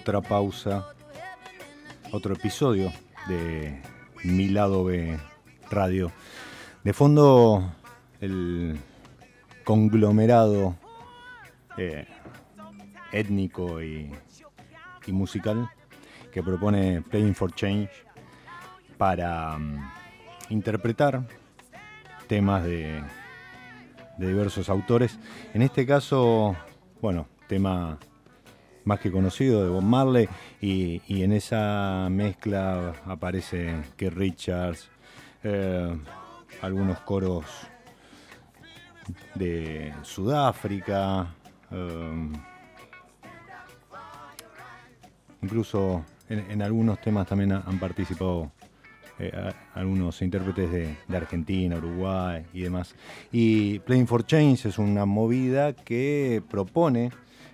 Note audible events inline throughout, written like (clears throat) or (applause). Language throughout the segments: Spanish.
Otra pausa, otro episodio de Mi Lado B Radio. De fondo, el conglomerado eh, étnico y, musical que propone Playing for Change para mm, interpretar temas de, de diversos autores. En este caso, bueno, tema más que conocido de Bob Marley y, en esa mezcla aparece que Richards, eh, algunos coros de Sudáfrica, eh, incluso en, algunos temas también han participado eh, algunos intérpretes de, de, Argentina, Uruguay y demás. Y Playing for Change es una movida que propone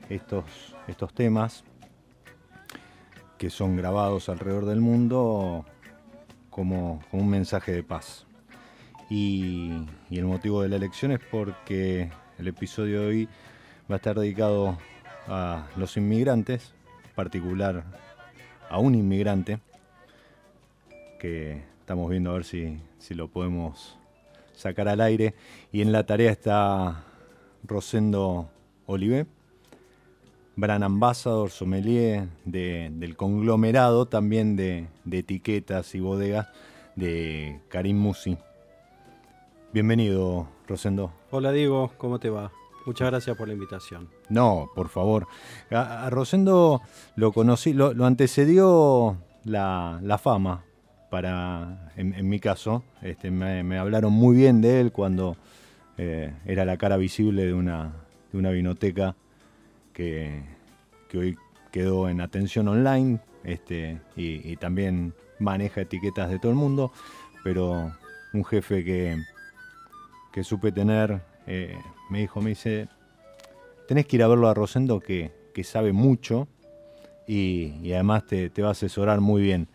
estos estos temas que son grabados alrededor del mundo como, un mensaje de paz. Y, el motivo de la elección es porque el episodio de hoy va a estar dedicado a los inmigrantes, en particular a un inmigrante, que estamos viendo a ver si, si lo podemos sacar al aire. Y en la tarea está Rosendo Olivé, Brand Ambassador, sommelier del conglomerado también de, etiquetas y bodegas de Karim Musi. Bienvenido, Rosendo. Hola Diego, ¿cómo te va? Muchas gracias por la invitación. No, por favor. A, Rosendo lo conocí, lo, antecedió la, fama, para, en, mi caso. Este, me, hablaron muy bien de él cuando eh, era la cara visible de una, de una vinoteca que, que, hoy quedó en atención online este, y, también maneja etiquetas de todo el mundo, pero un jefe que, que supe tener eh, me dijo, me dice, tenés que ir a verlo a Rosendo que, sabe mucho y, además te, va a asesorar muy bien.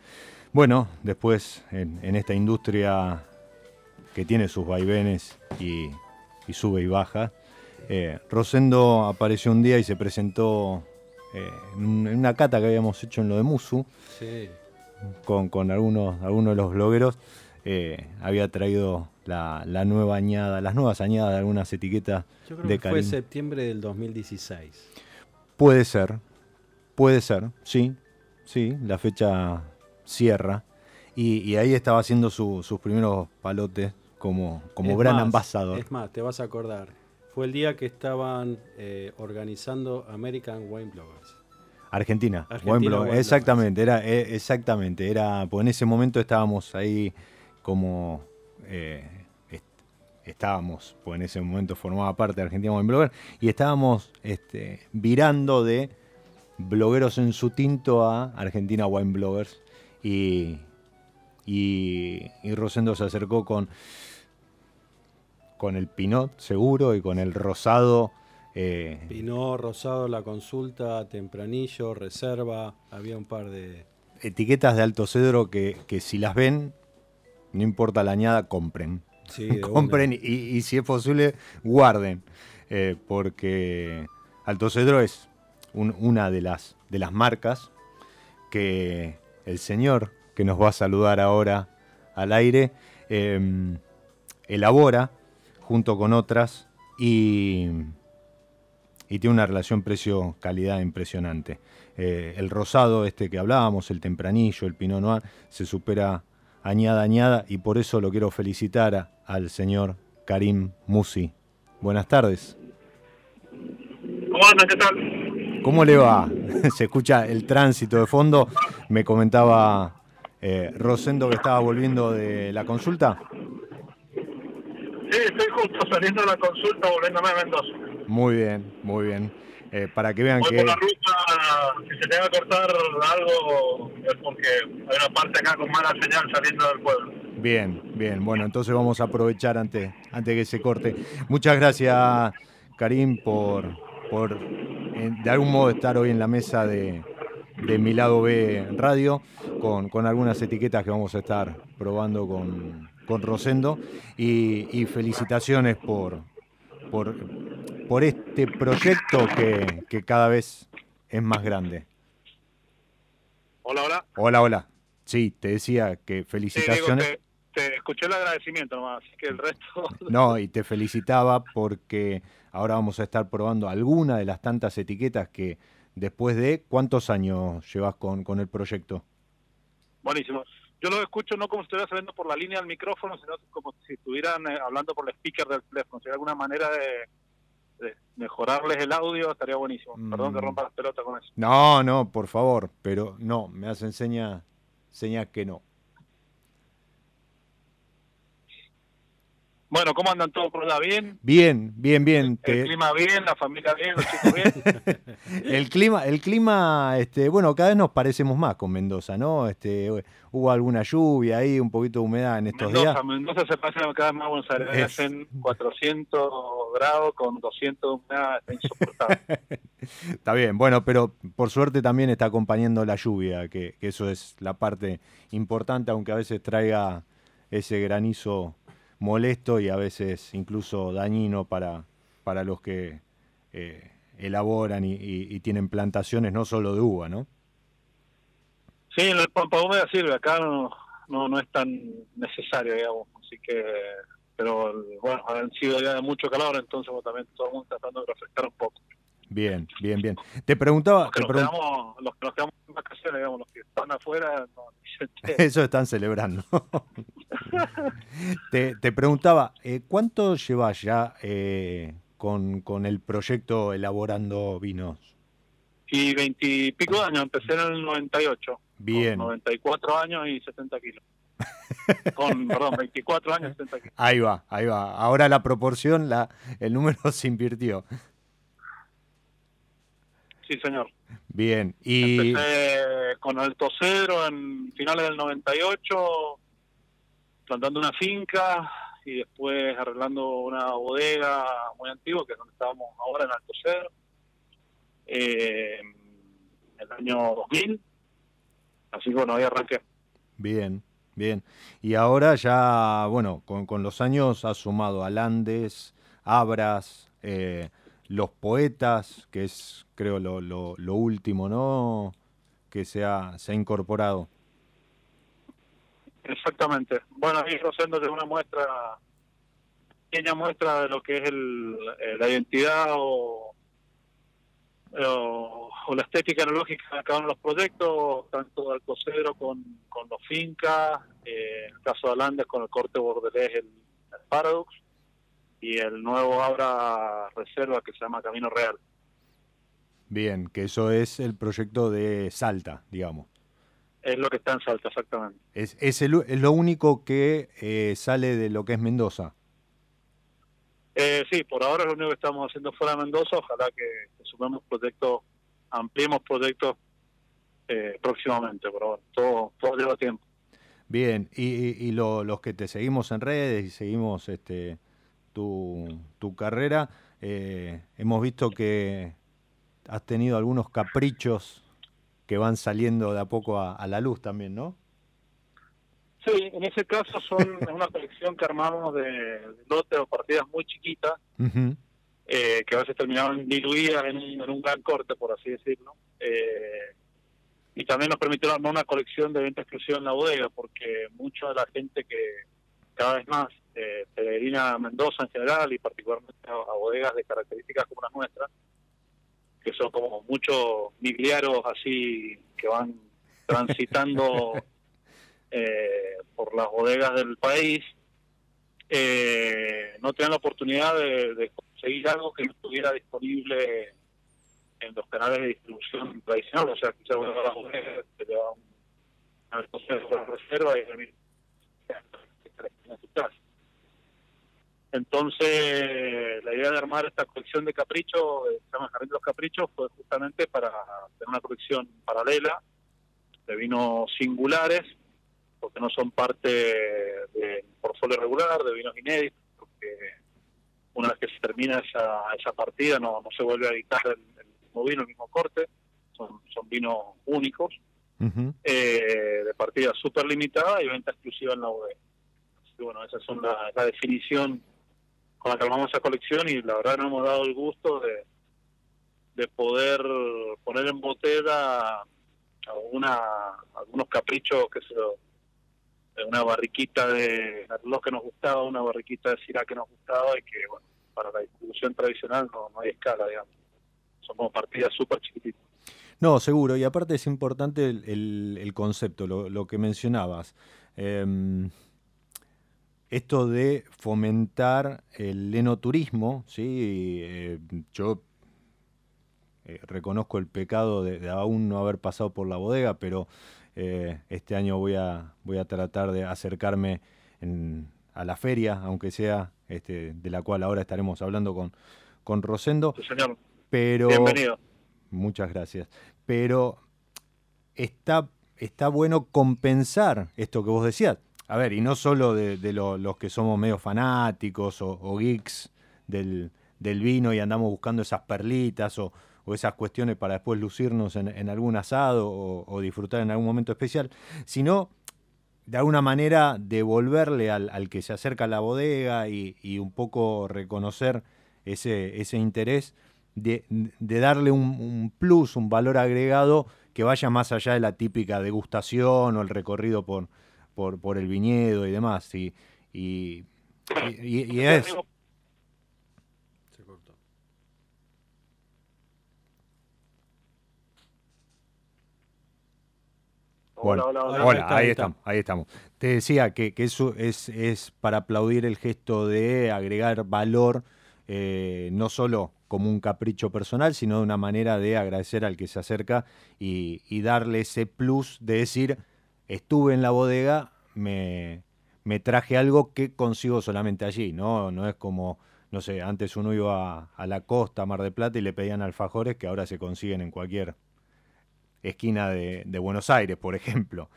Bueno, después en, esta industria que tiene sus vaivenes y, sube y baja, eh, Rosendo apareció un día y se presentó eh, en una cata que habíamos hecho en lo de Musu, con, algunos, algunos de los blogueros. Eh, había traído la, nueva añada, las nuevas añadas de algunas etiquetas Yo creo que Fue septiembre del 2016. Puede ser, puede ser, sí, sí, la fecha cierra. Y, ahí estaba haciendo sus primeros palotes como, como gran ambasador. Es más, te vas a acordar. Fue el día que estaban eh, organizando American Wine Bloggers. Argentina, Argentina exactamente, era eh, exactamente, era, pues en ese momento estábamos ahí como eh, estábamos, pues en ese momento formaba parte de Argentina Wine Blogger, y estábamos este, virando de blogueros en su tinto a Argentina Wine Bloggers. Y, y, Rosendo se acercó con, con el Pinot seguro y con el rosado. Eh, Pinot, rosado, la consulta, tempranillo, reserva, había un par de... Etiquetas de alto cedro que, que si las ven no importa la añada, compren. (laughs) compren y, si es posible, guarden. Eh, porque Alto Cedro es una de las, de las marcas que el señor que nos va a saludar ahora al aire em, elabora junto con otras y, y tiene una relación precio-calidad impresionante. Eh, el rosado, este que hablábamos, el tempranillo, el pinot noir, se supera añada, añada, y por eso lo quiero felicitar al señor Karim Musi. Buenas tardes. ¿Cómo anda? ¿Qué tal? ¿Cómo le va? (laughs) Se escucha el tránsito de fondo. Me comentaba eh, Rosendo que estaba volviendo de la consulta. Sí, estoy justo saliendo de la consulta, volviéndome a Mendoza. Muy bien, muy bien. Eh, para que vean Voy que... Por la ruta, si se tenga que cortar algo, es porque hay una parte acá con mala señal saliendo del pueblo. Bien, bien. Bueno, entonces vamos a aprovechar antes, antes que se corte. Muchas gracias, Karim, por, por de algún modo estar hoy en la mesa de, de Mi Lado B Radio, con, con algunas etiquetas que vamos a estar probando con, con Rosendo. Y, y felicitaciones por, por, por este proyecto que, cada vez es más grande. Hola, hola. Hola, hola. Sí, te decía que felicitaciones. te, escuché el agradecimiento nomás, así que el resto... (laughs) No, y te felicitaba porque ahora vamos a estar probando alguna de las tantas etiquetas que después de... ¿Cuántos años llevas con, con el proyecto? Buenísimo. Yo lo escucho no como si estuviera saliendo por la línea del micrófono, sino como si estuvieran eh, hablando por el speaker del teléfono. Si hay alguna manera de mejorarles el audio, estaría buenísimo. Perdón que mm. rompa las pelotas con eso. No, no, por favor, pero no, me hacen señas seña que no. Bueno, ¿cómo andan todos por allá? ¿Bien? Bien, bien, bien. El, clima bien, la familia bien, los chicos bien. (laughs) el clima, el clima, este, bueno, cada vez nos parecemos más con Mendoza, ¿no? Este, hubo alguna lluvia ahí, un poquito de humedad en estos días. Mendoza se pasa cada vez más Buenos Aires, hacen 400 grados con 200 de humedad, está insoportable. (laughs) está bien, bueno, pero por suerte también está acompañando la lluvia, que eso es la parte importante, aunque a veces traiga ese granizo molesto y a veces incluso dañino para, para los que eh, elaboran y, tienen plantaciones no solo de uva, ¿no? Sí, en el pampa húmeda sirve, acá no, no, es tan necesario, digamos, así que, pero bueno, han sido ya de mucho calor, entonces también todo el mundo está tratando de refrescar un poco. Bien, bien, bien. Te preguntaba... Los que, nos, quedamos, los que nos quedamos en vacaciones, digamos, los que están afuera... No, Eso (laughs) están celebrando. te, te, preguntaba, eh, ¿cuánto llevas ya eh, con, con el proyecto elaborando vinos? Y veintipico de años, empecé en el 98. Bien. Con 94 años y 70 kilos. con, (laughs) perdón, 24 años y 70 kilos. Ahí va, ahí va. Ahora la proporción, la, el número (laughs) se invirtió. Sí, señor. Bien, y... Empecé con Alto Cedro en finales del 98, plantando una finca y después arreglando una bodega muy antigua, que es donde estábamos ahora en Alto Cedro, eh, en el año 2000. Así que bueno, ahí arranqué. Bien, bien. Y ahora ya, bueno, con, con los años has sumado a Landes, Abras, eh, Los Poetas, que es creo lo, lo, lo último, ¿no? Que se ha, se ha incorporado. Exactamente. Bueno, ahí Rosendo de una muestra, pequeña muestra de lo que es el, eh, la identidad o, la estética analógica de cada los proyectos, tanto de Alcocedro con, con los fincas, eh, el caso de Alandes con el corte bordelés, el, el Paradox, y el nuevo Abra Reserva que se llama Camino Real. Bien, que eso es el proyecto de Salta, digamos. Es lo que está en Salta, exactamente. Es, es, el- es lo único que eh, sale de lo que es Mendoza. Eh, sí, por ahora es lo único que estamos haciendo fuera de Mendoza. Ojalá que, que sumemos proyectos, ampliemos proyectos eh, próximamente, pero bueno, todo, todo lleva tiempo. Bien, y, y- y lo- los que te seguimos en redes y seguimos este, tu, tu carrera, eh, hemos visto que has tenido algunos caprichos que van saliendo de a poco a, a la luz también, ¿no? Sí, en ese caso son (laughs) una colección que armamos de, de lotes o partidas muy chiquitas, eh, que a veces terminaban diluidas en un, en un gran corte, por así decirlo. Eh, y también nos permitieron armar una colección de venta exclusiva en la bodega, porque mucha de la gente que cada vez más eh, peregrina a Mendoza en general y particularmente a, a bodegas de características como las nuestras, que son como muchos migliaros así que van (laughs) transitando eh, por las bodegas del país, eh, no tenían la oportunidad de, de conseguir algo que no estuviera disponible en los canales de distribución tradicionales, o sea, quizás una bodegas te lleva un, una reserva y termina casa. Entonces, la idea de armar esta colección de caprichos, eh, se llama Jardín de los Caprichos, fue justamente para tener una colección paralela de vinos singulares, porque no son parte del portfolio regular, de vinos inéditos, porque una vez que se termina esa, esa partida no, no se vuelve a editar el, el mismo vino, el mismo corte, son, son vinos únicos, eh, de partida súper limitada y venta exclusiva en la bodega. Bueno, esa es la, definición con la que armamos esa colección y la verdad nos hemos dado el gusto de, de poder poner en botella alguna, algunos caprichos que se una barriquita de Merlot que nos gustaba, una barriquita de Syrah que nos gustaba y que bueno, para la distribución tradicional no, hay escala, digamos. Como partidas súper chiquititas. No, seguro, y aparte es importante el, el- el concepto, lo, lo que mencionabas. Em, esto de fomentar el enoturismo, ¿sí? Eh, yo eh, reconozco el pecado de, de aún no haber pasado por la bodega, pero eh, este año voy a, voy a tratar de acercarme en- a la feria, aunque sea este, de la cual ahora estaremos hablando con, con Rosendo. Sí, señor, Pero bienvenido. Muchas gracias. Pero está, está bueno compensar esto que vos decías. A ver, y no solo de, lo- los que somos medio fanáticos o, geeks del, vino y andamos buscando esas perlitas o, esas cuestiones para después lucirnos en, algún asado o, disfrutar en algún momento especial, sino de alguna manera devolverle al, al que se acerca a la bodega y, un poco reconocer ese, interés de, de darle un plus, un valor agregado que vaya más allá de la típica degustación o el recorrido por, por, por el viñedo y demás. Y, y, y- y es, Se cortó. Bueno, Hola, hola, hola. Hola, Ahí está, estamos, ahí estamos. Te decía que, que eso es, es para aplaudir el gesto de agregar valor eh, no solo como un capricho personal, sino de una manera de agradecer al que se acerca y, y darle ese plus de decir, estuve en la bodega, me, me traje algo que consigo solamente allí, ¿no? No es como, no sé, antes uno iba a, la costa, a Mar de Plata, y le pedían alfajores que ahora se consiguen en cualquier esquina de, Buenos Aires, por ejemplo.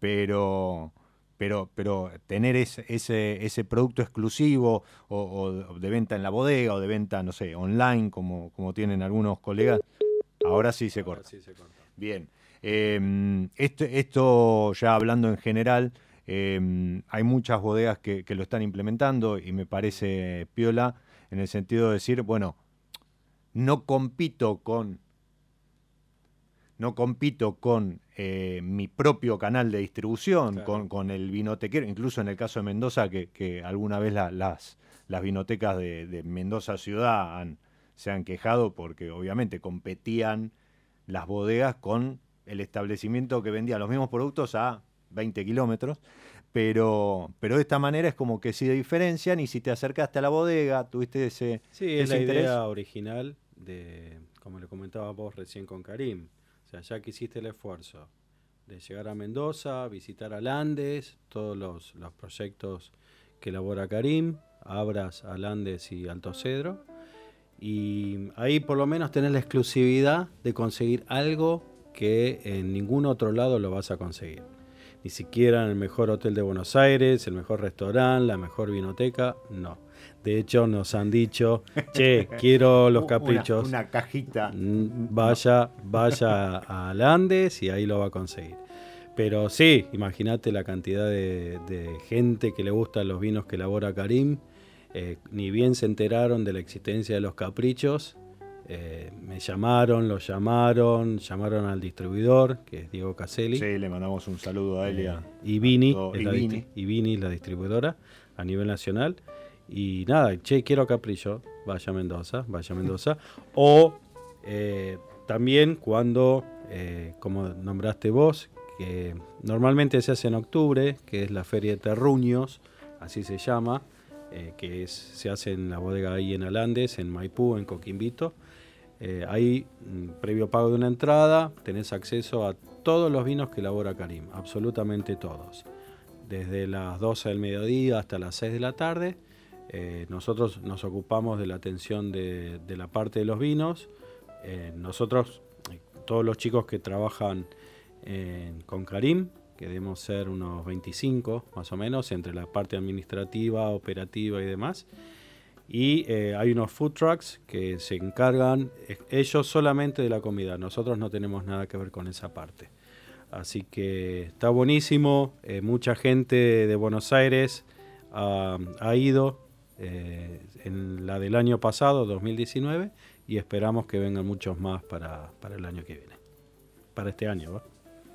Pero, pero, pero tener ese, ese, ese producto exclusivo o, de venta en la bodega o de venta, no sé, online, como, como tienen algunos colegas, ahora sí se corta. Bien. Em, esto, esto ya hablando en general, Em, hay muchas bodegas que, lo están implementando y me parece piola en el sentido de decir, bueno, no compito con no compito con eh, mi propio canal de distribución, con, el vinotequero, incluso en el caso de Mendoza, que, alguna vez las, las vinotecas de, Mendoza ciudad se han quejado porque obviamente competían las bodegas con el establecimiento que vendía los mismos productos a 20 kilómetros, pero, pero de esta manera es como que si diferencian y si te acercaste a la bodega, tuviste ese. Sí, es la idea original de, como le comentaba vos recién con Karim. O sea, ya que hiciste el esfuerzo de llegar a Mendoza, visitar Alandes, todos los, los proyectos que elabora Karim, Abras, Alandes y Alto Cedro. Y ahí por lo menos tenés la exclusividad de conseguir algo que en ningún otro lado lo vas a conseguir ni siquiera en el mejor hotel de Buenos Aires, el mejor restaurante, la mejor vinoteca, no. De hecho, nos han dicho, (laughs) che, quiero los caprichos. Una, cajita. Vaya, vaya a Landes y ahí lo va a conseguir. Pero sí, imagínate la cantidad de, gente que le gustan los vinos que elabora Karim. Eh, ni bien se enteraron de la existencia de los caprichos eh, me llamaron, lo llamaron, llamaron al distribuidor, que es Diego Caselli. Sí, le mandamos un saludo a él y a, y Vini, y, Vini. la distribuidora a nivel nacional. Y nada, che, quiero Caprillo, vaya a Mendoza, vaya Mendoza. o eh, también cuando, eh, como nombraste vos, que normalmente se hace en octubre, que es la Feria de Terruños, así se llama, que es, se hace en la bodega ahí en Alandes, en Maipú, en Coquimbito. Eh, ahí, mm, previo pago de una entrada, tenés acceso a todos los vinos que elabora Karim, absolutamente todos. Desde las 12 del mediodía hasta las 6 de la tarde, eh, nosotros nos ocupamos de la atención de, la parte de los vinos. Eh, nosotros, todos los chicos que trabajan con Karim, que debemos ser unos 25 más o menos, entre la parte administrativa, operativa y demás, y eh, hay unos food trucks que se encargan eh, ellos solamente de la comida. Nosotros no tenemos nada que ver con esa parte. Así que está buenísimo. Eh, mucha gente de Buenos Aires ha, ido en la del año pasado, 2019, y esperamos que vengan muchos más para, el año que viene. Para este año,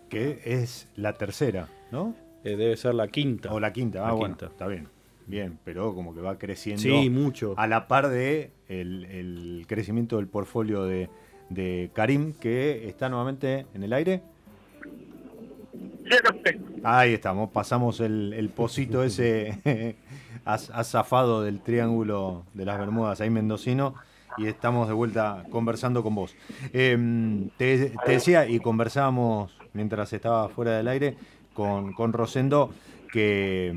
Que es la tercera, ¿no? debe ser la quinta. O la quinta, ah, bueno, está bien bien, pero como que va creciendo sí, mucho. a la par de el, crecimiento del portfolio de, de, Karim, que está nuevamente en el aire. Ahí estamos, pasamos el, el pocito ese (laughs) azafado del triángulo de las Bermudas, ahí mendocino, y estamos de vuelta conversando con vos. Em, te, decía, y conversábamos mientras estaba fuera del aire con, con Rosendo, que,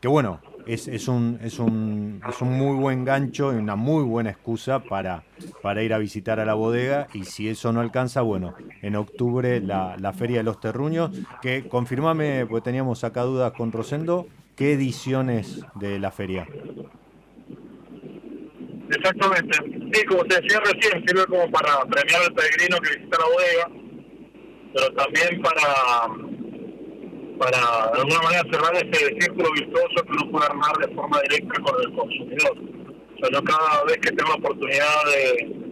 que bueno, es, un, es, un, es un muy buen gancho y una muy buena excusa para, para ir a visitar a la bodega y si eso no alcanza, bueno, en octubre la, la Feria de los Terruños, que confirmame, porque teníamos acá dudas con Rosendo, ¿qué ediciones de la feria? Exactamente. Sí, como te decía recién, sirve como para premiar al peregrino que visita la bodega, pero también para para de alguna manera cerrar ese círculo virtuoso que uno puede armar de forma directa con el consumidor. O sea, yo cada vez que tengo la oportunidad de,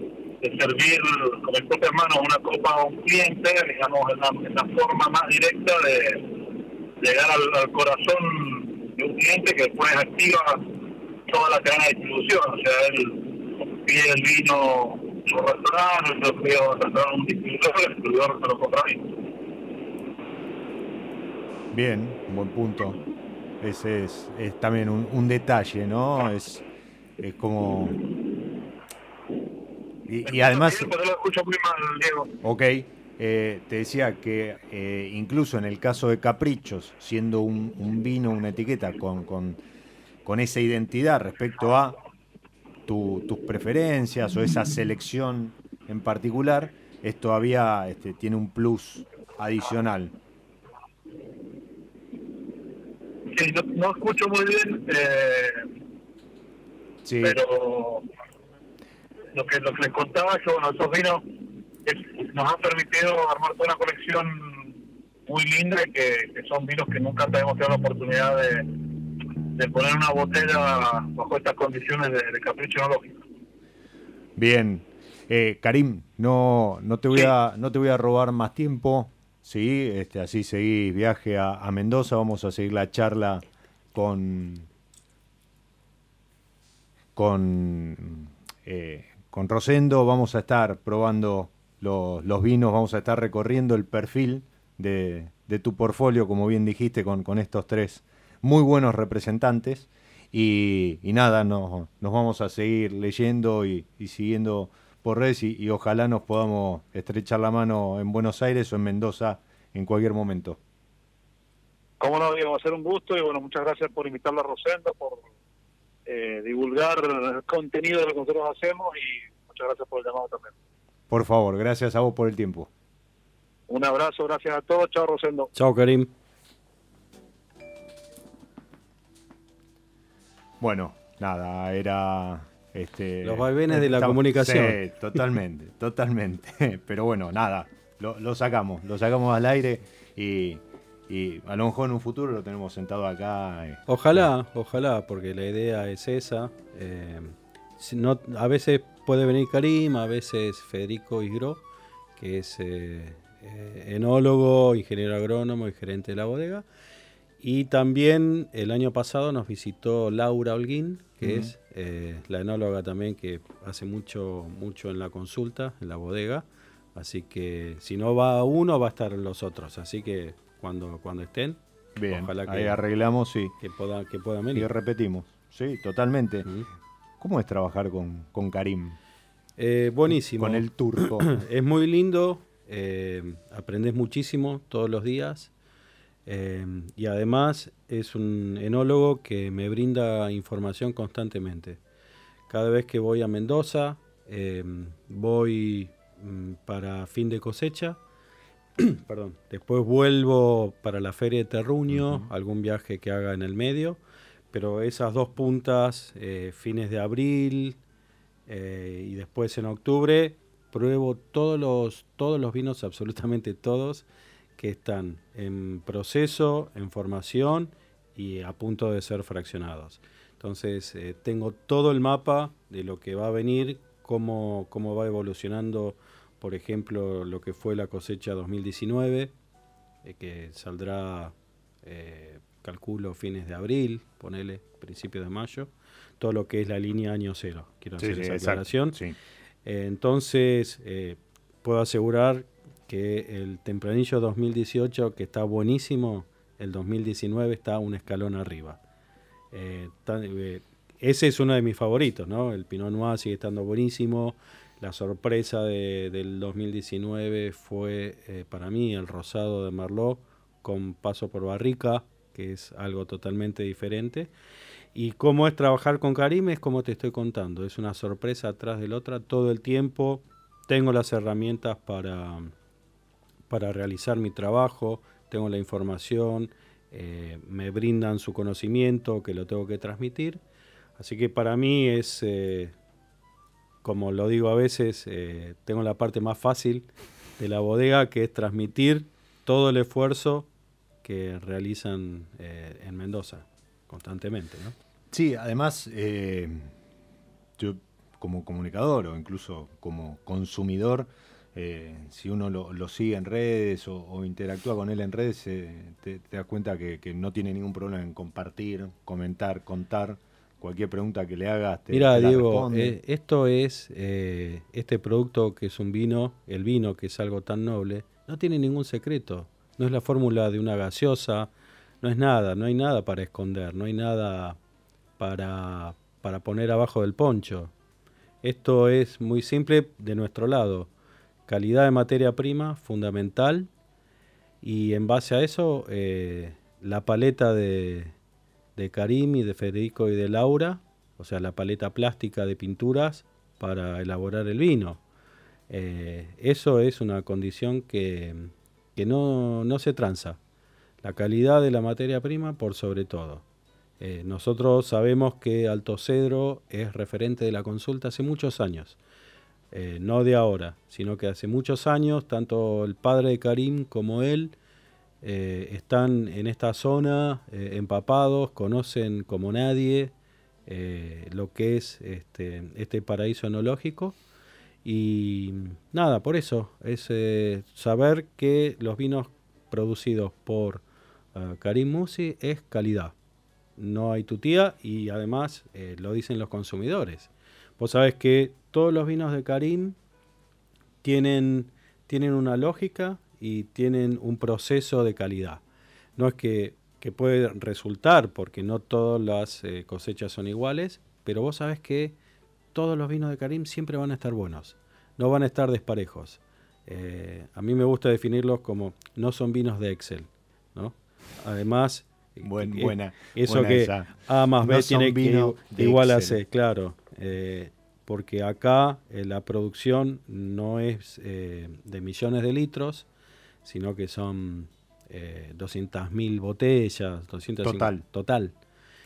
servir con mis propias manos una copa a un cliente, digamos, en la, forma más directa de, llegar al, corazón de un cliente que después activa toda la cadena de distribución. O sea, él pide el vino en un restaurante, lo pide a un distribuidor, el distribuidor se lo compra a. Bien, buen punto. Ese es, también un, detalle, ¿no? Es Es como... Y, además... lo escucho muy mal, Diego. Ok. Eh, te decía que eh, incluso en el caso de Caprichos, siendo un, vino, una etiqueta con, con, esa identidad respecto a tus preferencias o esa selección en particular, es todavía este, tiene un plus adicional. Sí, no, escucho muy bien, eh, sí. pero lo que, lo que les contaba es que bueno, esos vinos nos han permitido armar toda una colección muy linda y que, son vinos que nunca tenemos tenido la oportunidad de, poner una botella bajo estas condiciones de, capricho enológico. Bien, eh, Karim, no, no, te voy a, no te voy a robar más tiempo. Sí, este, así seguís viaje a, Mendoza. Vamos a seguir la charla con, con, eh, con Rosendo. Vamos a estar probando los, vinos, vamos a estar recorriendo el perfil de, tu portfolio, como bien dijiste, con, con, estos tres muy buenos representantes. Y, nada, nos, nos, vamos a seguir leyendo y, siguiendo por redes y, ojalá nos podamos estrechar la mano en Buenos Aires o en Mendoza en cualquier momento. Cómo no, Diego, va a ser un gusto y bueno, muchas gracias por invitarla a Rosendo, por eh, divulgar el contenido de lo que nosotros hacemos y muchas gracias por el llamado también. Por favor, gracias a vos por el tiempo. Un abrazo, gracias a todos. Chao, Rosendo. Chao, Karim. Bueno, nada, era este, los vaivenes de la comunicación. Sí, totalmente, (laughs) totalmente. (laughs) Pero bueno, nada, lo, sacamos, lo sacamos al aire y, a lo mejor en un futuro lo tenemos sentado acá. Eh. Ojalá, ojalá, porque la idea es esa. Eh, no, a veces puede venir Karim, a veces Federico Isgro, que es eh, eh, enólogo, ingeniero agrónomo y gerente de la bodega. Y también el año pasado nos visitó Laura Holguín, que es eh, la enóloga también que hace mucho, mucho en la consulta, en la bodega. Así que si no va uno, va a estar los otros. Así que cuando, cuando estén, Bien, ojalá que, ahí arreglamos y que puedan venir. Y repetimos, sí, totalmente. ¿Cómo es trabajar con, con Karim? Eh, buenísimo. Con el turco. (clears throat) es muy lindo, eh, aprendes muchísimo todos los días eh, y además es un enólogo que me brinda información constantemente. Cada vez que voy a Mendoza, voy mm, para fin de cosecha, (clears throat) perdón, después vuelvo para la feria de Terruño, algún viaje que haga en el medio pero esas dos puntas, eh, fines de abril eh, y después en octubre, pruebo todos los, todos los vinos, absolutamente todos, que están en proceso, en formación y a punto de ser fraccionados. Entonces eh, tengo todo el mapa de lo que va a venir, cómo, cómo va evolucionando, por ejemplo, lo que fue la cosecha 2019, que saldrá calculo fines de abril, ponele principios de mayo, todo lo que es la línea año cero. Quiero hacer esa aclaración. Eh, entonces, eh, puedo asegurar que el tempranillo 2018, que está buenísimo, el 2019 está un escalón arriba. Eh, ese es uno de mis favoritos, ¿no? El Pinot Noir sigue estando buenísimo. La sorpresa del 2019 fue para mí el rosado de Merlot con paso por barrica, que es algo totalmente diferente. Y cómo es trabajar con Karim es como te estoy contando, es una sorpresa atrás de la otra todo el tiempo. Tengo las herramientas para, para realizar mi trabajo, tengo la información, eh, me brindan su conocimiento que lo tengo que transmitir. Así que para mí es, eh, como lo digo a veces, eh, tengo la parte más fácil de la bodega, que es transmitir todo el esfuerzo que realizan en Mendoza constantemente. Sí, además, yo como comunicador o incluso como consumidor, eh, si uno lo, sigue en redes o, interactúa con él en redes, te, das cuenta que, no tiene ningún problema en compartir, comentar, contar. Cualquier pregunta que le hagas, te, Mira, Diego, esto es, este producto que es un vino, el vino que es algo tan noble, no tiene ningún secreto no es la fórmula de una gaseosa, no es nada, no hay nada para esconder, no hay nada para, para poner abajo del poncho. Esto es muy simple de nuestro lado. Calidad de materia prima, fundamental. Y en base a eso, eh, la paleta de, de Karim y de Federico y de Laura, o sea, la paleta plástica de pinturas para elaborar el vino. Eh, eso es una condición que, no, no, se tranza. La calidad de la materia prima por sobre todo. Eh, nosotros sabemos que Alto Cedro es referente de la consulta hace muchos años. Eh, no de ahora, sino que hace muchos años, tanto el padre de Karim como él están en esta zona empapados, conocen como nadie lo que es este, este paraíso enológico y nada, por eso, es eh, saber que los vinos producidos por Karim Musi es calidad. No hay tutía y además eh, lo dicen los consumidores. Vos sabés que todos los vinos de Karim tienen, tienen una lógica y tienen un proceso de calidad. No es que, que puede resultar, porque no todas las eh, cosechas son iguales, pero vos sabés que todos los vinos de Karim siempre van a estar buenos, no van a estar desparejos. Eh, a mí me gusta definirlos como no son vinos de Excel, ¿no? Además, eh, buena, eso que A más B tiene que igual a C, claro. Eh, porque acá la producción no es de millones de litros, sino que son 200.000 botellas, 250, total. Total.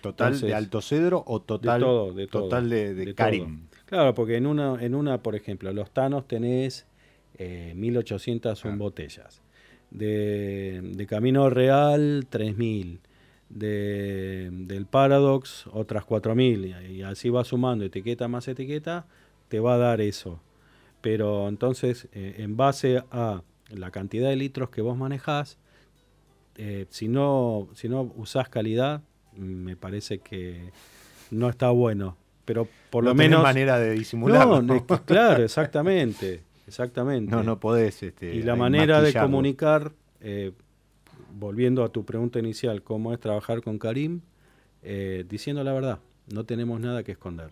¿Total de Alto Cedro o total de, total de, Karim? Claro, porque en una, en una, por ejemplo, los Tanos tenés 1801 eh, botellas. De, Camino Real, 3000. De, del Paradox, otras 4000. Y así va sumando etiqueta más etiqueta, te va a dar eso. Pero entonces, eh, en base a la cantidad de litros que vos manejás, eh, si, no, si no usás calidad, me parece que no está bueno. Pero por lo menos. manera de disimularlo. No, claro, exactamente. (laughs) Exactamente. No, no podés. Este, y la manera de comunicar, eh, volviendo a tu pregunta inicial, cómo es trabajar con Karim, eh, diciendo la verdad. No tenemos nada que esconder.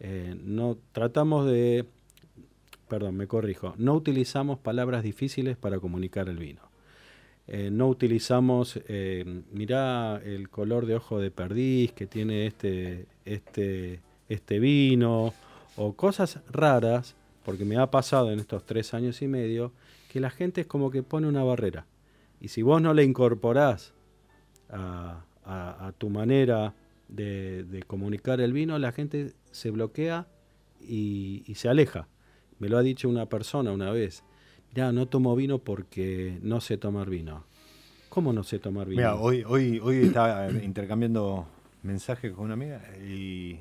Eh, no tratamos de. Perdón, me corrijo. No utilizamos palabras difíciles para comunicar el vino. Eh, no utilizamos, mirá el color de ojo de perdiz que tiene este, este, este vino, o cosas raras, porque me ha pasado en estos tres años y medio, que la gente es como que pone una barrera. Y si vos no le incorporás a, tu manera de, comunicar el vino, la gente se bloquea y, y se aleja. Me lo ha dicho una persona una vez ya no tomo vino porque no sé tomar vino. ¿Cómo no sé tomar vino? Mira, hoy, hoy, hoy estaba intercambiando mensajes con una amiga y.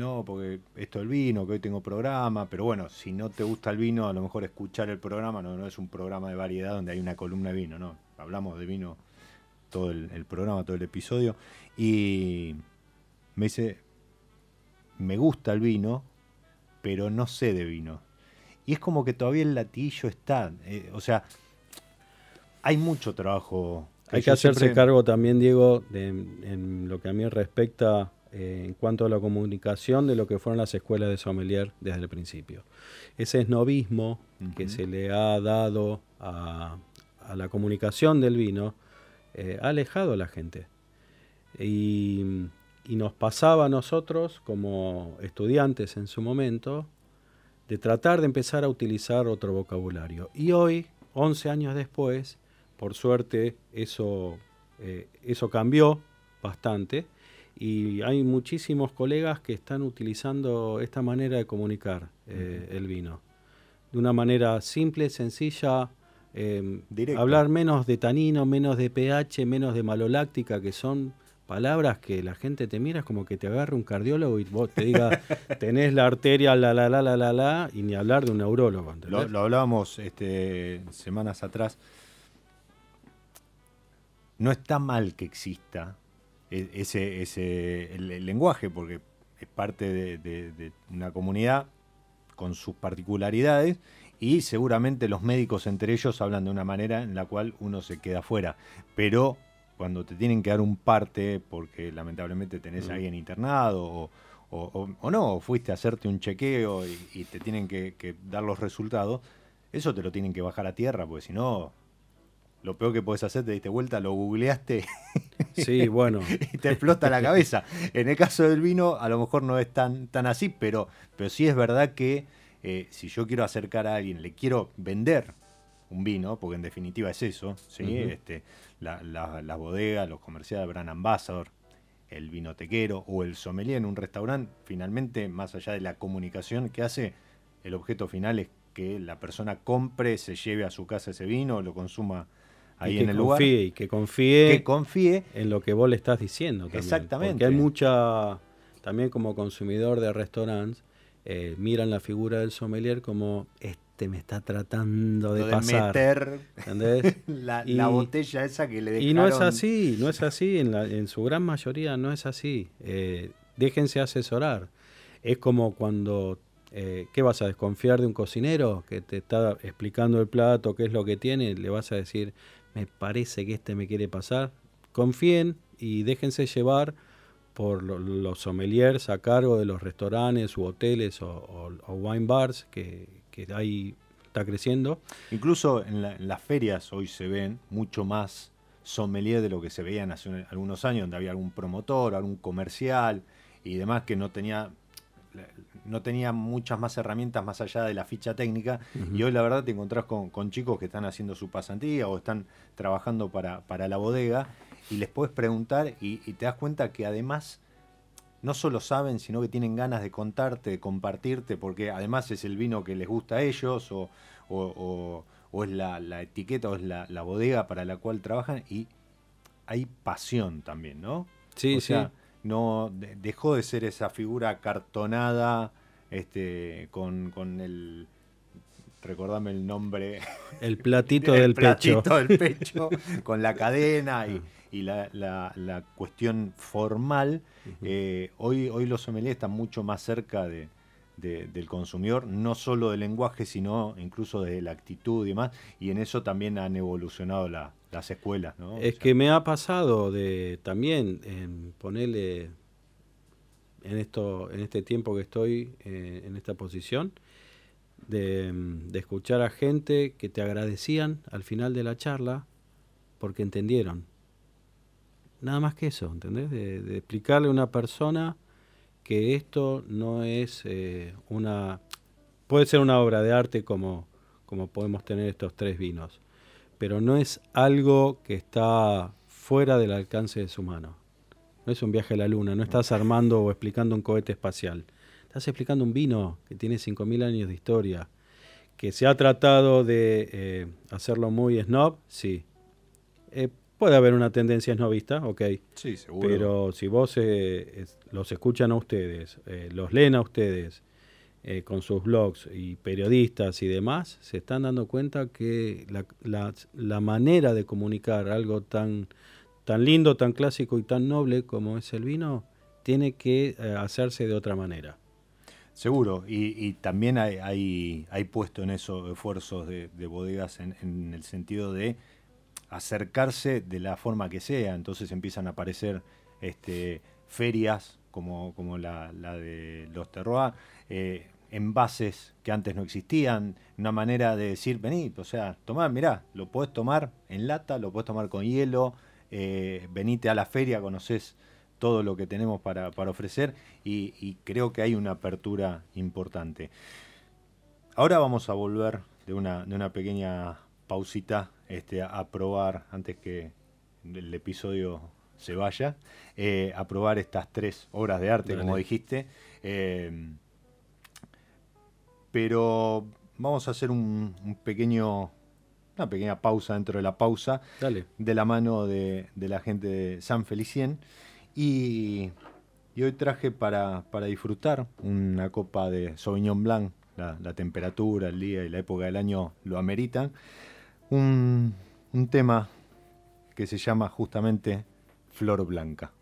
No, porque esto el vino, que hoy tengo programa, pero bueno, si no te gusta el vino, a lo mejor escuchar el programa no, no es un programa de variedad donde hay una columna de vino, no. Hablamos de vino todo el programa, todo el episodio. Y me dice, me gusta el vino, pero no sé de vino y es como que todavía el latillo está. Eh, o sea, hay mucho trabajo. Hay que hacerse cargo también, Diego, de, en lo que a mí respecta eh, en cuanto a la comunicación de lo que fueron las escuelas de sommelier desde el principio. Ese esnovismo que se le ha dado a, la comunicación del vino eh, ha alejado a la gente. Y, y nos pasaba a nosotros como estudiantes en su momento de tratar de empezar a utilizar otro vocabulario. Y hoy, 11 años después, por suerte eso, eh, eso cambió bastante y hay muchísimos colegas que están utilizando esta manera de comunicar eh, el vino. De una manera simple, sencilla, eh, hablar menos de tanino, menos de pH, menos de maloláctica, que son palabras que la gente te mira como que te agarre un cardiólogo y vos te diga, (laughs) tenés la arteria, la, la, la, la, la, la, y ni hablar de un neurólogo. Lo, lo, hablábamos este, semanas atrás. No está mal que exista ese, ese el, lenguaje, porque es parte de, una comunidad con sus particularidades y seguramente los médicos entre ellos hablan de una manera en la cual uno se queda fuera. Pero cuando te tienen que dar un parte porque lamentablemente tenés a alguien internado o, no, o fuiste a hacerte un chequeo y, te tienen que, dar los resultados, eso te lo tienen que bajar a tierra, porque si no, lo peor que puedes hacer, te diste vuelta, lo googleaste (laughs) sí, bueno. y te explota la cabeza. En el caso del vino, a lo mejor no es tan, tan así, pero, pero sí es verdad que eh, si yo quiero acercar a alguien, le quiero vender un vino, porque en definitiva es eso, ¿sí? este, la, la, bodega, los comerciales, Brand Ambassador, el vinotequero o el sommelier en un restaurante, finalmente, más allá de la comunicación que hace, el objeto final es que la persona compre, se lleve a su casa ese vino, lo consuma ahí en el lugar. Y que confíe, que confíe en lo que vos le estás diciendo. Exactamente. Porque hay mucha, también como consumidor de restaurantes, eh, miran la figura del sommelier como este me está tratando de, pasar. meter (laughs) la, botella esa que le dejaron. Y no es así, no es así, en, la, en su gran mayoría no es así. Eh, déjense asesorar. Es como cuando, eh, ¿qué vas a desconfiar de un cocinero que te está explicando el plato, qué es lo que tiene? Le vas a decir, me parece que este me quiere pasar. Confíen y déjense llevar por los sommeliers a cargo de los restaurantes u hoteles o, wine bars que, ahí está creciendo. Incluso en, las ferias hoy se ven mucho más sommelier de lo que se veían hace algunos años, donde había algún promotor, algún comercial y demás que no tenía no tenía muchas más herramientas más allá de la ficha técnica y hoy la verdad te encontrás con, chicos que están haciendo su pasantía o están trabajando para, para la bodega y les puedes preguntar y, te das cuenta que además no solo saben, sino que tienen ganas de contarte, de compartirte, porque además es el vino que les gusta a ellos o, es la, etiqueta o es la, bodega para la cual trabajan y hay pasión también, ¿no? Sí, o sea, No, dejó de ser esa figura cartonada este, con, con el recordame el nombre. El platito del platito pecho. del pecho, (laughs) con la cadena y, y la, la, cuestión formal, eh, hoy, hoy los sommeliers están mucho más cerca de, del consumidor, no solo del lenguaje, sino incluso de la actitud y demás, y en eso también han evolucionado las escuelas. ¿no? Es que me ha pasado de también en ponerle en esto en este tiempo que estoy eh, en esta posición de, de, escuchar a gente que te agradecían al final de la charla porque entendieron Nada más que eso, ¿entendés? De, explicarle a una persona que esto no es eh, una... Puede ser una obra de arte como, como podemos tener estos tres vinos, pero no es algo que está fuera del alcance de su mano. No es un viaje a la luna, no estás armando o explicando un cohete espacial. Estás explicando un vino que tiene 5.000 años de historia, que se ha tratado de eh, hacerlo muy snob, sí. Eh, Puede haber una tendencia no vista, ok. Sí, seguro. Pero si vos eh, los escuchan a ustedes, los leen a ustedes con sus blogs y periodistas y demás, se están dando cuenta que la, manera de comunicar algo tan, tan lindo, tan clásico y tan noble como es el vino, tiene que hacerse de otra manera. Seguro, y, también hay, hay, puesto en eso esfuerzos de, bodegas en el sentido de acercarse de la forma que sea. Entonces empiezan a aparecer este, ferias como, como la, de los Terroir, eh, envases que antes no existían, una manera de decir, vení, o sea, tomar, mirá, lo podés tomar en lata, lo podés tomar con hielo, eh, venite a la feria, conoces todo lo que tenemos para, ofrecer y, y, creo que hay una apertura importante. Ahora vamos a volver de una, de una pequeña pausita este, a, probar, antes que el episodio se vaya, eh, a probar estas tres obras de arte, como dijiste. Eh, pero vamos a hacer un, pequeño una pequeña pausa dentro de la pausa de la mano de, la gente de San Felicien. Y, hoy traje para, disfrutar una copa de Sauvignon Blanc. La, la, temperatura, el día y la época del año lo ameritan. Un, un tema que se llama justamente Flor Blanca.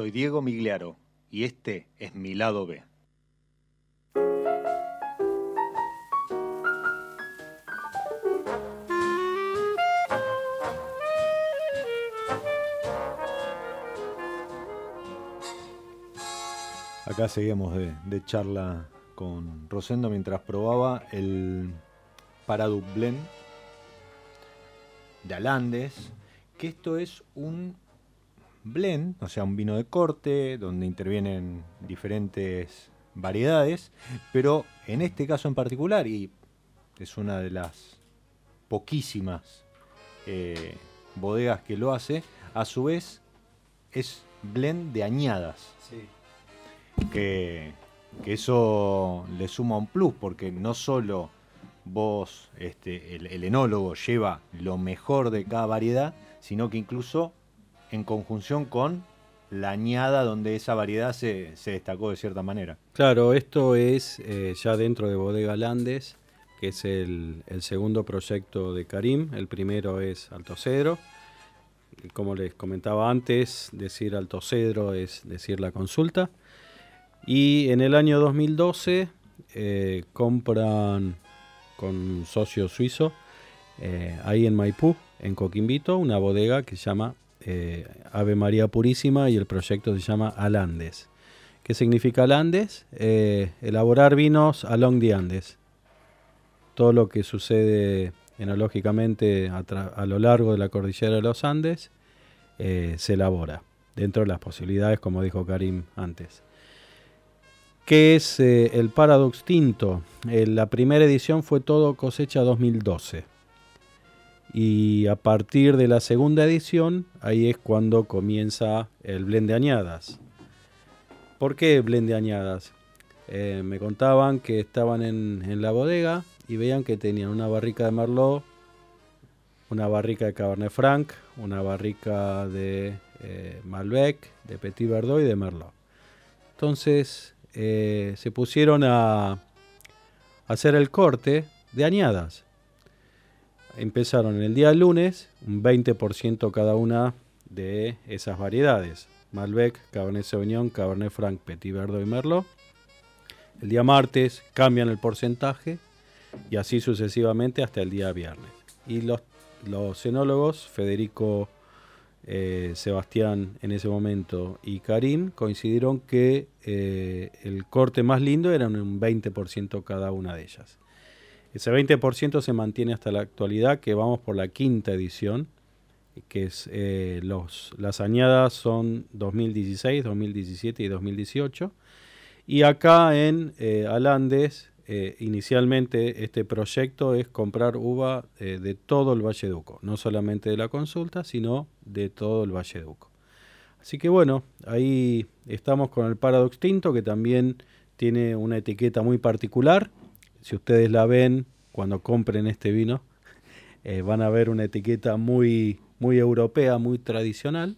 Soy Diego Migliaro y este es mi lado B. Acá seguimos de, charla con Rosendo mientras probaba el Paraduc Blend de Alandes, que esto es un blend, o sea, un vino de corte donde intervienen diferentes variedades, pero en este caso en particular, y es una de las poquísimas eh, bodegas que lo hace, a su vez es blend de añadas. Que, eso le suma un plus, porque no solo vos, este, el enólogo, lleva lo mejor de cada variedad, sino que incluso en conjunción con la añada donde esa variedad se, destacó de cierta manera. Claro, esto es eh, ya dentro de Bodega Landes, que es el, segundo proyecto de Karim. El primero es Alto Cedro. Como les comentaba antes, decir Alto Cedro es decir la consulta. Y en el año 2012 eh, compran con un socio suizo, eh, ahí en Maipú, en Coquimbito, una bodega que se llama eh, Ave María Purísima y el proyecto se llama Alandes. ¿Qué significa Alandes? Eh, elaborar vinos along the Andes. Todo lo que sucede enológicamente a, lo largo de la cordillera de los Andes eh, se elabora dentro de las posibilidades, como dijo Karim antes. ¿Qué es el Paradox Tinto? la primera edición fue todo cosecha 2012 y a partir de la segunda edición, ahí es cuando comienza el blend de añadas. ¿Por qué blend de añadas? Eh, me contaban que estaban en, la bodega y veían que tenían una barrica de Merlot, una barrica de Cabernet Franc, una barrica de eh, Malbec, de Petit Verdot y de Merlot. Entonces eh, se pusieron a hacer el corte de añadas empezaron el día lunes, un 20% cada una de esas variedades. Malbec, Cabernet Sauvignon, Cabernet Franc, Petit Verdot y Merlot. El día martes cambian el porcentaje y así sucesivamente hasta el día viernes. Y los, los cenólogos, Federico eh, Sebastián en ese momento y Karim, coincidieron que eh, el corte más lindo era un 20% cada una de ellas. Ese 20% se mantiene hasta la actualidad, que vamos por la quinta edición, que es eh, las añadas son 2016, 2017 y 2018. Y acá en eh, Alandes, eh, inicialmente este proyecto es comprar uva de todo el Valle Duco, no solamente de la consulta, sino de todo el Valle Duco. Así que bueno, ahí estamos con el Paradox Tinto, que también tiene una etiqueta muy particular si ustedes la ven cuando compren este vino, eh, van a ver una etiqueta muy, muy europea, muy tradicional,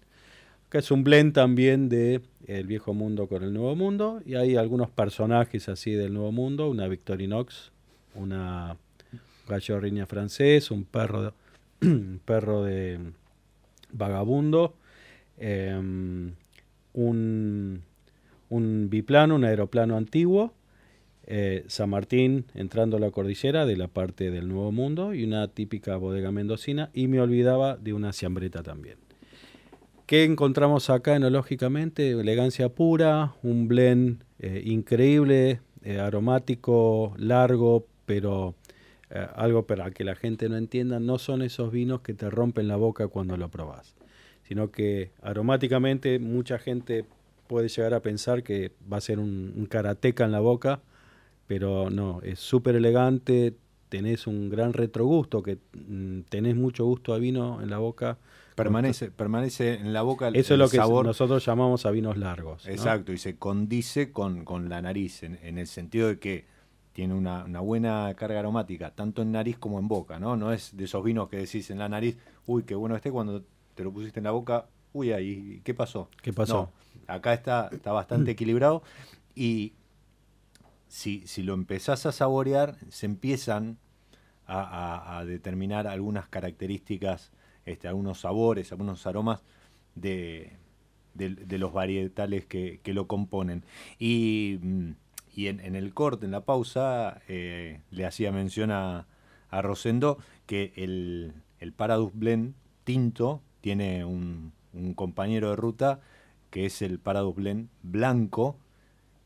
que es un blend también de el viejo mundo con el nuevo mundo, y hay algunos personajes así del nuevo mundo, una Victorinox, una gallorriña francés, un perro, (clears throat) un perro de vagabundo, em, un, un biplano, un aeroplano antiguo, eh, San Martín entrando a la cordillera de la parte del Nuevo Mundo y una típica bodega mendocina y me olvidaba de una siambreta también. ¿Qué encontramos acá enológicamente? Elegancia pura, un blend eh, increíble, eh, aromático, largo, pero algo para que la gente no entienda, no son esos vinos que te rompen la boca cuando lo probas, sino que aromáticamente mucha gente puede llegar a pensar que va a ser un, un karateca en la boca, pero no, es súper elegante, tenés un gran retrogusto, que mm, tenés mucho gusto a vino en la boca. Permanece, permanece en la boca el, Eso es lo que nosotros llamamos a vinos largos. Exacto, y se condice con, la nariz, en, el sentido de que tiene una, buena carga aromática, tanto en nariz como en boca, ¿no? No es de esos vinos que decís en la nariz, uy, qué bueno este, cuando te lo pusiste en la boca, uy, ahí, ¿qué pasó? ¿Qué pasó? acá está, está bastante (clears throat) equilibrado y si, si lo empezás a saborear, se empiezan a, determinar algunas características, este, algunos sabores, algunos aromas de, de, los varietales que, lo componen. Y, mm, en, el corte, en la pausa, eh, le hacía mención a, Rosendo que el, el Paradus Blend tinto tiene un, compañero de ruta que es el Paradus Blend blanco,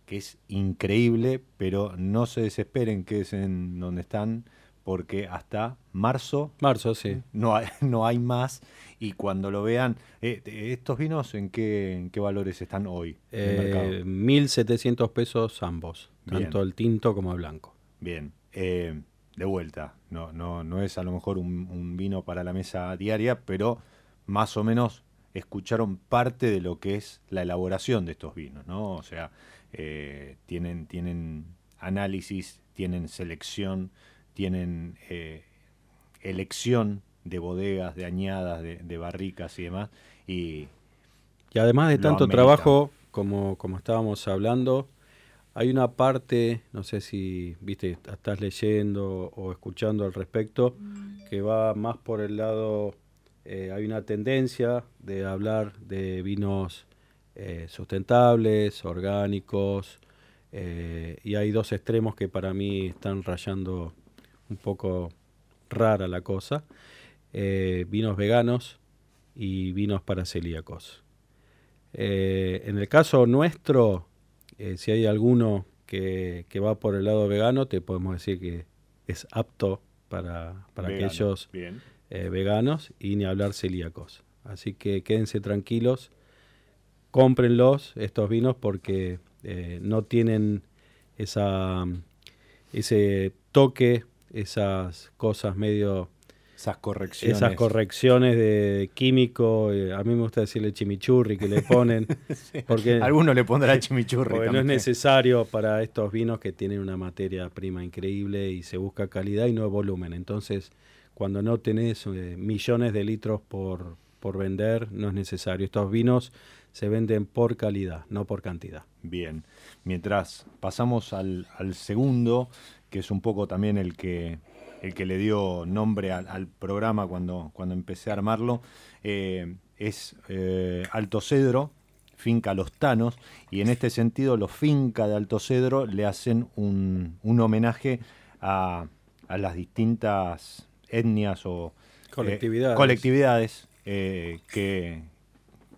que es increíble, pero no se desesperen, que es en donde están, porque hasta marzo, marzo sí. no, hay, (laughs) no hay más. Y cuando lo vean, eh, ¿estos vinos en qué, en qué valores están hoy? Eh, 1.700 pesos ambos, tanto el tinto como el blanco. Bien, eh, de vuelta, no, no, no es a lo mejor un, vino para la mesa diaria, pero más o menos escucharon parte de lo que es la elaboración de estos vinos, ¿no? O sea, eh, tienen, tienen análisis, tienen selección, tienen eh, elección de bodegas, de añadas, de, barricas y demás. Y, y además de tanto trabajo, como, como estábamos hablando, hay una parte, no sé si viste, estás leyendo o escuchando al respecto, que va más por el lado, eh, hay una tendencia de hablar de vinos eh, sustentables, orgánicos, y hay dos extremos que para mí están rayando un poco rara la cosa, eh, vinos veganos y vinos para celíacos. Eh, en el caso nuestro, eh, si hay alguno que, va por el lado vegano, te podemos decir que es apto para, aquellos veganos y ni hablar celíacos. Así que quédense tranquilos, cómprenlos estos vinos porque no tienen esa, ese toque esas cosas medio... Esas correcciones. Esas correcciones de químico, eh, a mí me gusta decirle chimichurri que le ponen. (laughs) porque, Algunos le pondrán chimichurri. Porque no es necesario para estos vinos que tienen una materia prima increíble y se busca calidad y no volumen. Entonces, cuando no tenés eh, millones de litros por, por vender, no es necesario. Estos vinos se venden por calidad, no por cantidad. Bien, mientras pasamos al, al segundo, que es un poco también el que, el que le dio nombre al, programa cuando, cuando empecé a armarlo, eh, es eh, Alto Cedro, Finca Los Tanos, y en este sentido los Finca de Alto Cedro le hacen un, homenaje a, las distintas etnias o eh, colectividades, que,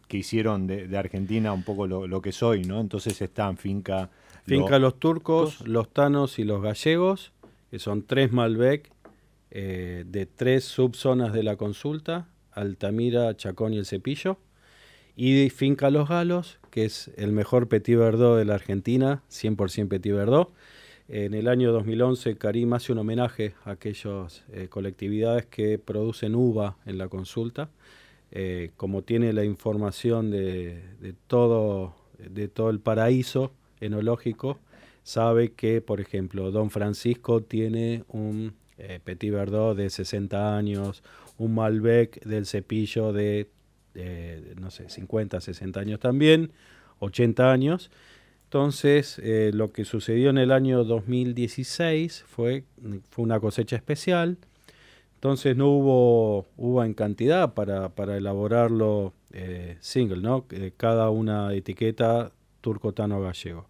que hicieron de, Argentina un poco lo, lo, que soy, ¿no? Entonces están Finca Finca los, turcos, los tanos y los gallegos, que son tres Malbec eh, de tres subzonas de la consulta, Altamira, Chacón y el Cepillo. Y Finca Los Galos, que es el mejor Petit Verdot de la Argentina, 100% Petit Verdot. En el año 2011 Karim hace un homenaje a aquellas eh, colectividades que producen uva en la consulta. Eh, como tiene la información de, todo, de todo el paraíso, enológico sabe que, por ejemplo, Don Francisco tiene un eh, Petit Verdot de 60 años, un Malbec del cepillo de, no sé, 50, 60 años también, 80 años. Entonces, eh, lo que sucedió en el año 2016 fue, fue una cosecha especial. Entonces no hubo uva en cantidad para, para elaborarlo eh, single, ¿no? cada una etiqueta turcotano gallego.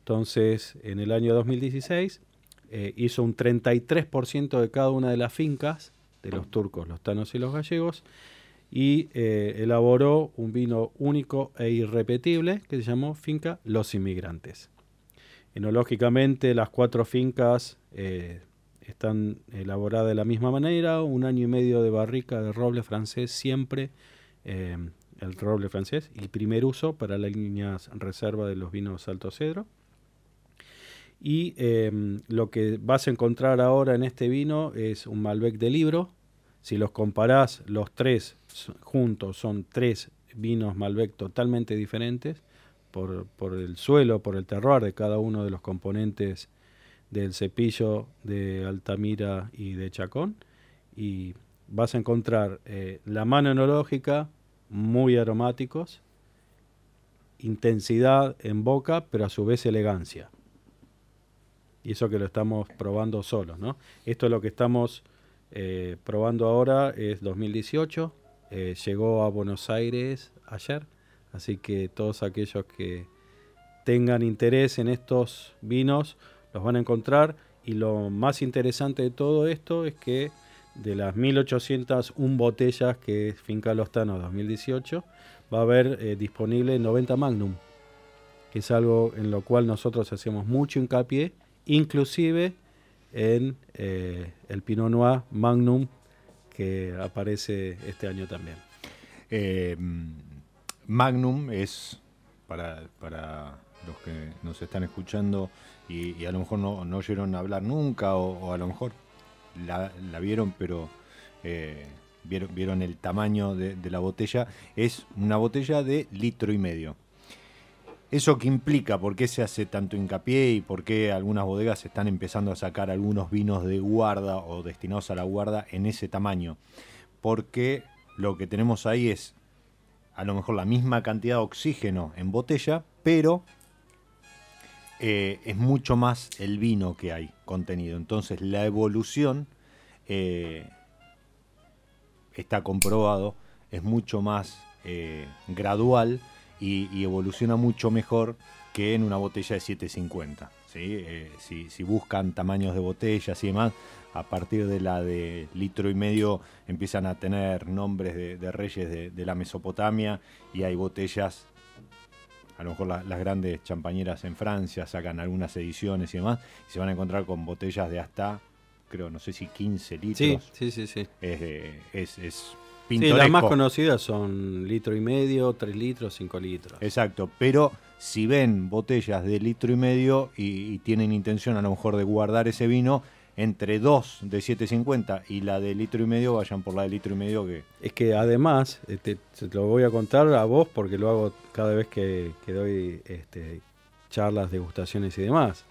Entonces, en el año 2016 eh, hizo un 33% de cada una de las fincas de los turcos, los tanos y los gallegos y eh, elaboró un vino único e irrepetible que se llamó Finca Los Inmigrantes. Enológicamente, las cuatro fincas están elaboradas de la misma manera, un año y medio de barrica de roble francés siempre el roble francés y primer uso para las líneas reserva de los vinos Alto Cedro. Y em, lo que vas a encontrar ahora en este vino es un Malbec de libro. Si los comparás, los tres juntos son tres vinos Malbec totalmente diferentes por, por el suelo, por el terroir de cada uno de los componentes del cepillo de Altamira y de Chacón. Y vas a encontrar eh, la mano enológica, muy aromáticos, intensidad en boca, pero a su vez elegancia. Y eso que lo estamos probando solos, ¿no? Esto es lo que estamos eh, probando ahora, es 2018, eh, llegó a Buenos Aires ayer, Así que todos aquellos que tengan interés en estos vinos los van a encontrar. Y lo más interesante de todo esto es que de las 1801 botellas que Finca Lostano 2018, va a haber eh, disponible 90 Magnum, que es algo en lo cual nosotros hacemos mucho hincapié, inclusive en eh, el Pinot Noir Magnum que aparece este año también. Eh, Magnum es, para, para, los que nos están escuchando y, a lo mejor no, no oyeron hablar nunca o, a lo mejor la, vieron pero eh, vieron, vieron el tamaño de, de la botella, es una botella de litro y medio. ¿Eso qué implica? ¿Por qué se hace tanto hincapié y por qué algunas bodegas están empezando a sacar algunos vinos de guarda o destinados a la guarda en ese tamaño? Porque lo que tenemos ahí es a lo mejor la misma cantidad de oxígeno en botella, pero eh, es mucho más el vino que hay contenido. Entonces la evolución eh, está comprobado, es mucho más eh, gradual y, evoluciona mucho mejor que en una botella de 750. Eh, si, buscan tamaños de botellas y demás, a partir de la de litro y medio empiezan a tener nombres de, reyes de, la Mesopotamia y hay botellas, a lo mejor las grandes champañeras en Francia sacan algunas ediciones y demás, y se van a encontrar con botellas de hasta, creo, no sé si 15 litros. Sí, sí, sí. sí. es, es Sí, las más conocidas son litro y medio, tres litros, cinco litros. Exacto, pero si ven botellas de litro y medio y, tienen intención a lo mejor de guardar ese vino, entre dos de 7.50 y la de litro y medio, vayan por la de litro y medio que... Es que además, este, te lo voy a contar a vos porque lo hago cada vez que, doy este, charlas, degustaciones y demás.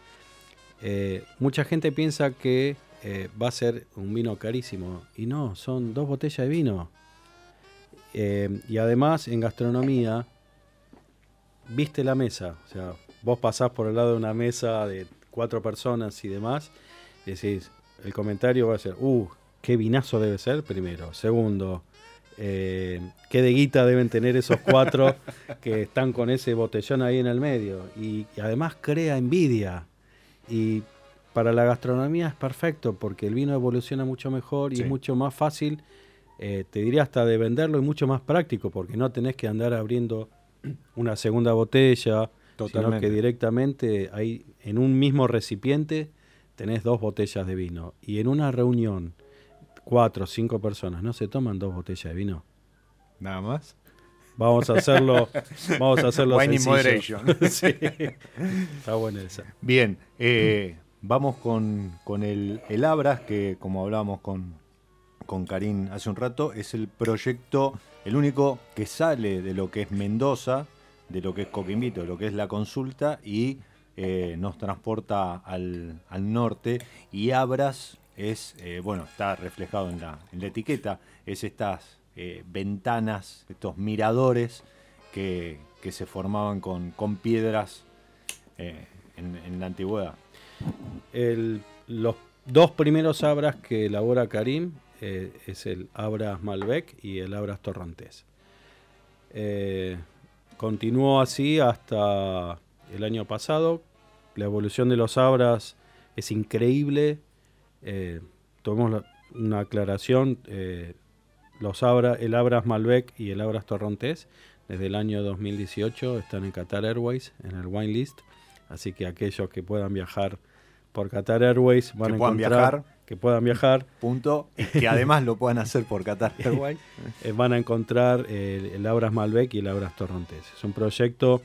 Eh, mucha gente piensa que eh, va a ser un vino carísimo y no, son dos botellas de vino. Eh, y además en gastronomía, viste la mesa, o sea, vos pasás por el lado de una mesa de cuatro personas y demás, decís, el comentario va a ser, uh, qué vinazo debe ser, primero. Segundo, eh, qué de guita deben tener esos cuatro (laughs) que están con ese botellón ahí en el medio. Y, además crea envidia. Y para la gastronomía es perfecto porque el vino evoluciona mucho mejor y es mucho más fácil eh, te diría hasta de venderlo y mucho más práctico, porque no tenés que andar abriendo (clears throat) una segunda botella, sino que directamente ahí en un mismo recipiente tenés dos botellas de vino. Y en una reunión, cuatro o cinco personas, ¿no se toman dos botellas de vino? Nada más. Vamos a hacerlo, vamos a hacerlo Wine in moderation. (laughs) Está buena esa. Bien, eh, vamos con, con el, el Abras, que como hablábamos con, con Karim hace un rato, es el proyecto, el único que sale de lo que es Mendoza, de lo que es Coquimbito, de lo que es la consulta, y eh, nos transporta al, norte. Y Abras es, eh, bueno, está reflejado en la, etiqueta, es estas eh, ventanas, estos miradores que, se formaban con, piedras en, la antigüedad. los dos primeros abras que elabora Karim es el Abras Malbec y el Abras Torrontés. Continuó así hasta el año pasado. La evolución de los Abras es increíble. Eh, tomemos una aclaración. los el Abras Malbec y el Abras Torrontés desde el año 2018 están en Qatar Airways, en el Wine List. Así que aquellos que puedan viajar por Qatar Airways van a encontrar que puedan viajar. Punto. que además lo puedan hacer por Qatar Airways. (laughs) Eh, van a encontrar eh, el Abras Malbec y el Abras Torrontés. Es un proyecto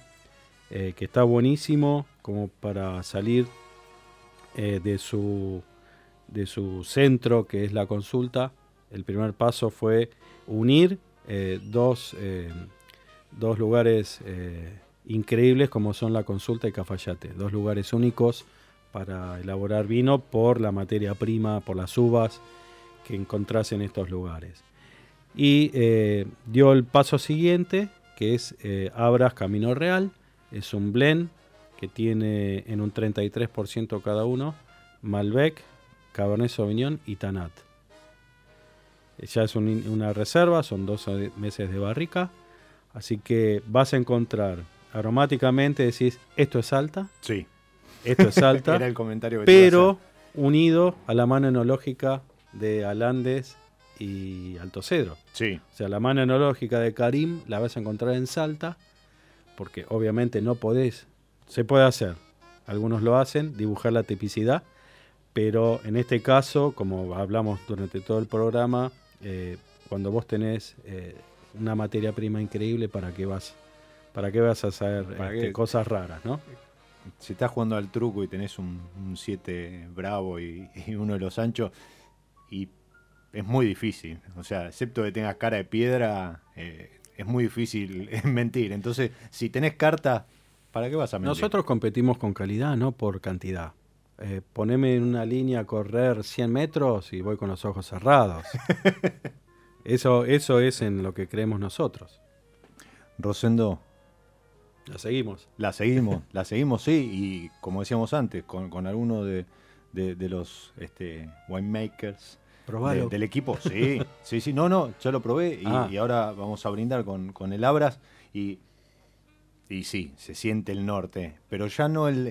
eh, que está buenísimo como para salir de, su, de su centro, que es la consulta. El primer paso fue unir dos, dos lugares increíbles como son la consulta y Cafayate. Dos lugares únicos para elaborar vino por la materia prima, por las uvas que encontrás en estos lugares. Y eh, dio el paso siguiente, que es eh, Abras Camino Real. Es un blend que tiene en un 33% cada uno Malbec, Cabernet Sauvignon y Tanat. Ya es una reserva, son 12 meses de barrica. Así que vas a encontrar aromáticamente, decís, esto es alta. Sí. Esto es alta. (laughs) Era el comentario que Pero unido a la mano enológica de Alandes y Alto Cedro. Sí. O sea, la mano enológica de Karim la vas a encontrar en Salta, porque obviamente no podés, se puede hacer, algunos lo hacen, dibujar la tipicidad, pero en este caso, como hablamos durante todo el programa, eh, cuando vos tenés eh, una materia prima increíble, ¿para qué vas? ¿Para qué vas a hacer este, cosas raras, no? Si estás jugando al truco y tenés un 7 bravo y, uno de los anchos, y es muy difícil. O sea, excepto que tengas cara de piedra, eh, es muy difícil (laughs) mentir. Entonces, si tenés carta, ¿para qué vas a mentir? Nosotros competimos con calidad, no por cantidad. Eh, poneme en una línea a correr 100 metros y voy con los ojos cerrados. (laughs) eso, eso es en lo que creemos nosotros. Rosendo. La seguimos. La seguimos, (laughs) la seguimos, sí. Y como decíamos antes, con, con alguno de, los este, winemakers del equipo, sí, (laughs) sí, sí. No, no, ya lo probé y, ah. ahora vamos a brindar con, con el Abras y y sí, se siente el norte, pero ya no el,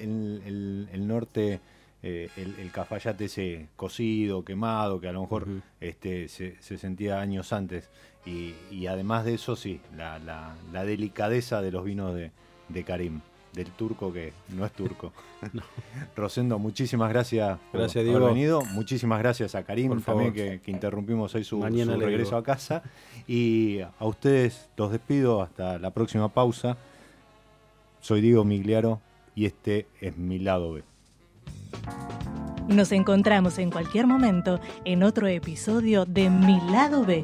el norte eh, el, cafayate ese cocido, quemado, que a lo mejor este, se, sentía años antes. Y, además de eso, sí, la, la, delicadeza de los vinos de, de, Karim, del turco que no es turco. (laughs) Rosendo, muchísimas gracias por haber venido. Muchísimas gracias a Karim también, que, interrumpimos hoy su, su regreso a casa. Y a ustedes los despido hasta la próxima pausa. Soy Diego Migliaro y este es mi lado B. Nos encontramos en cualquier momento en otro episodio de Mi lado B.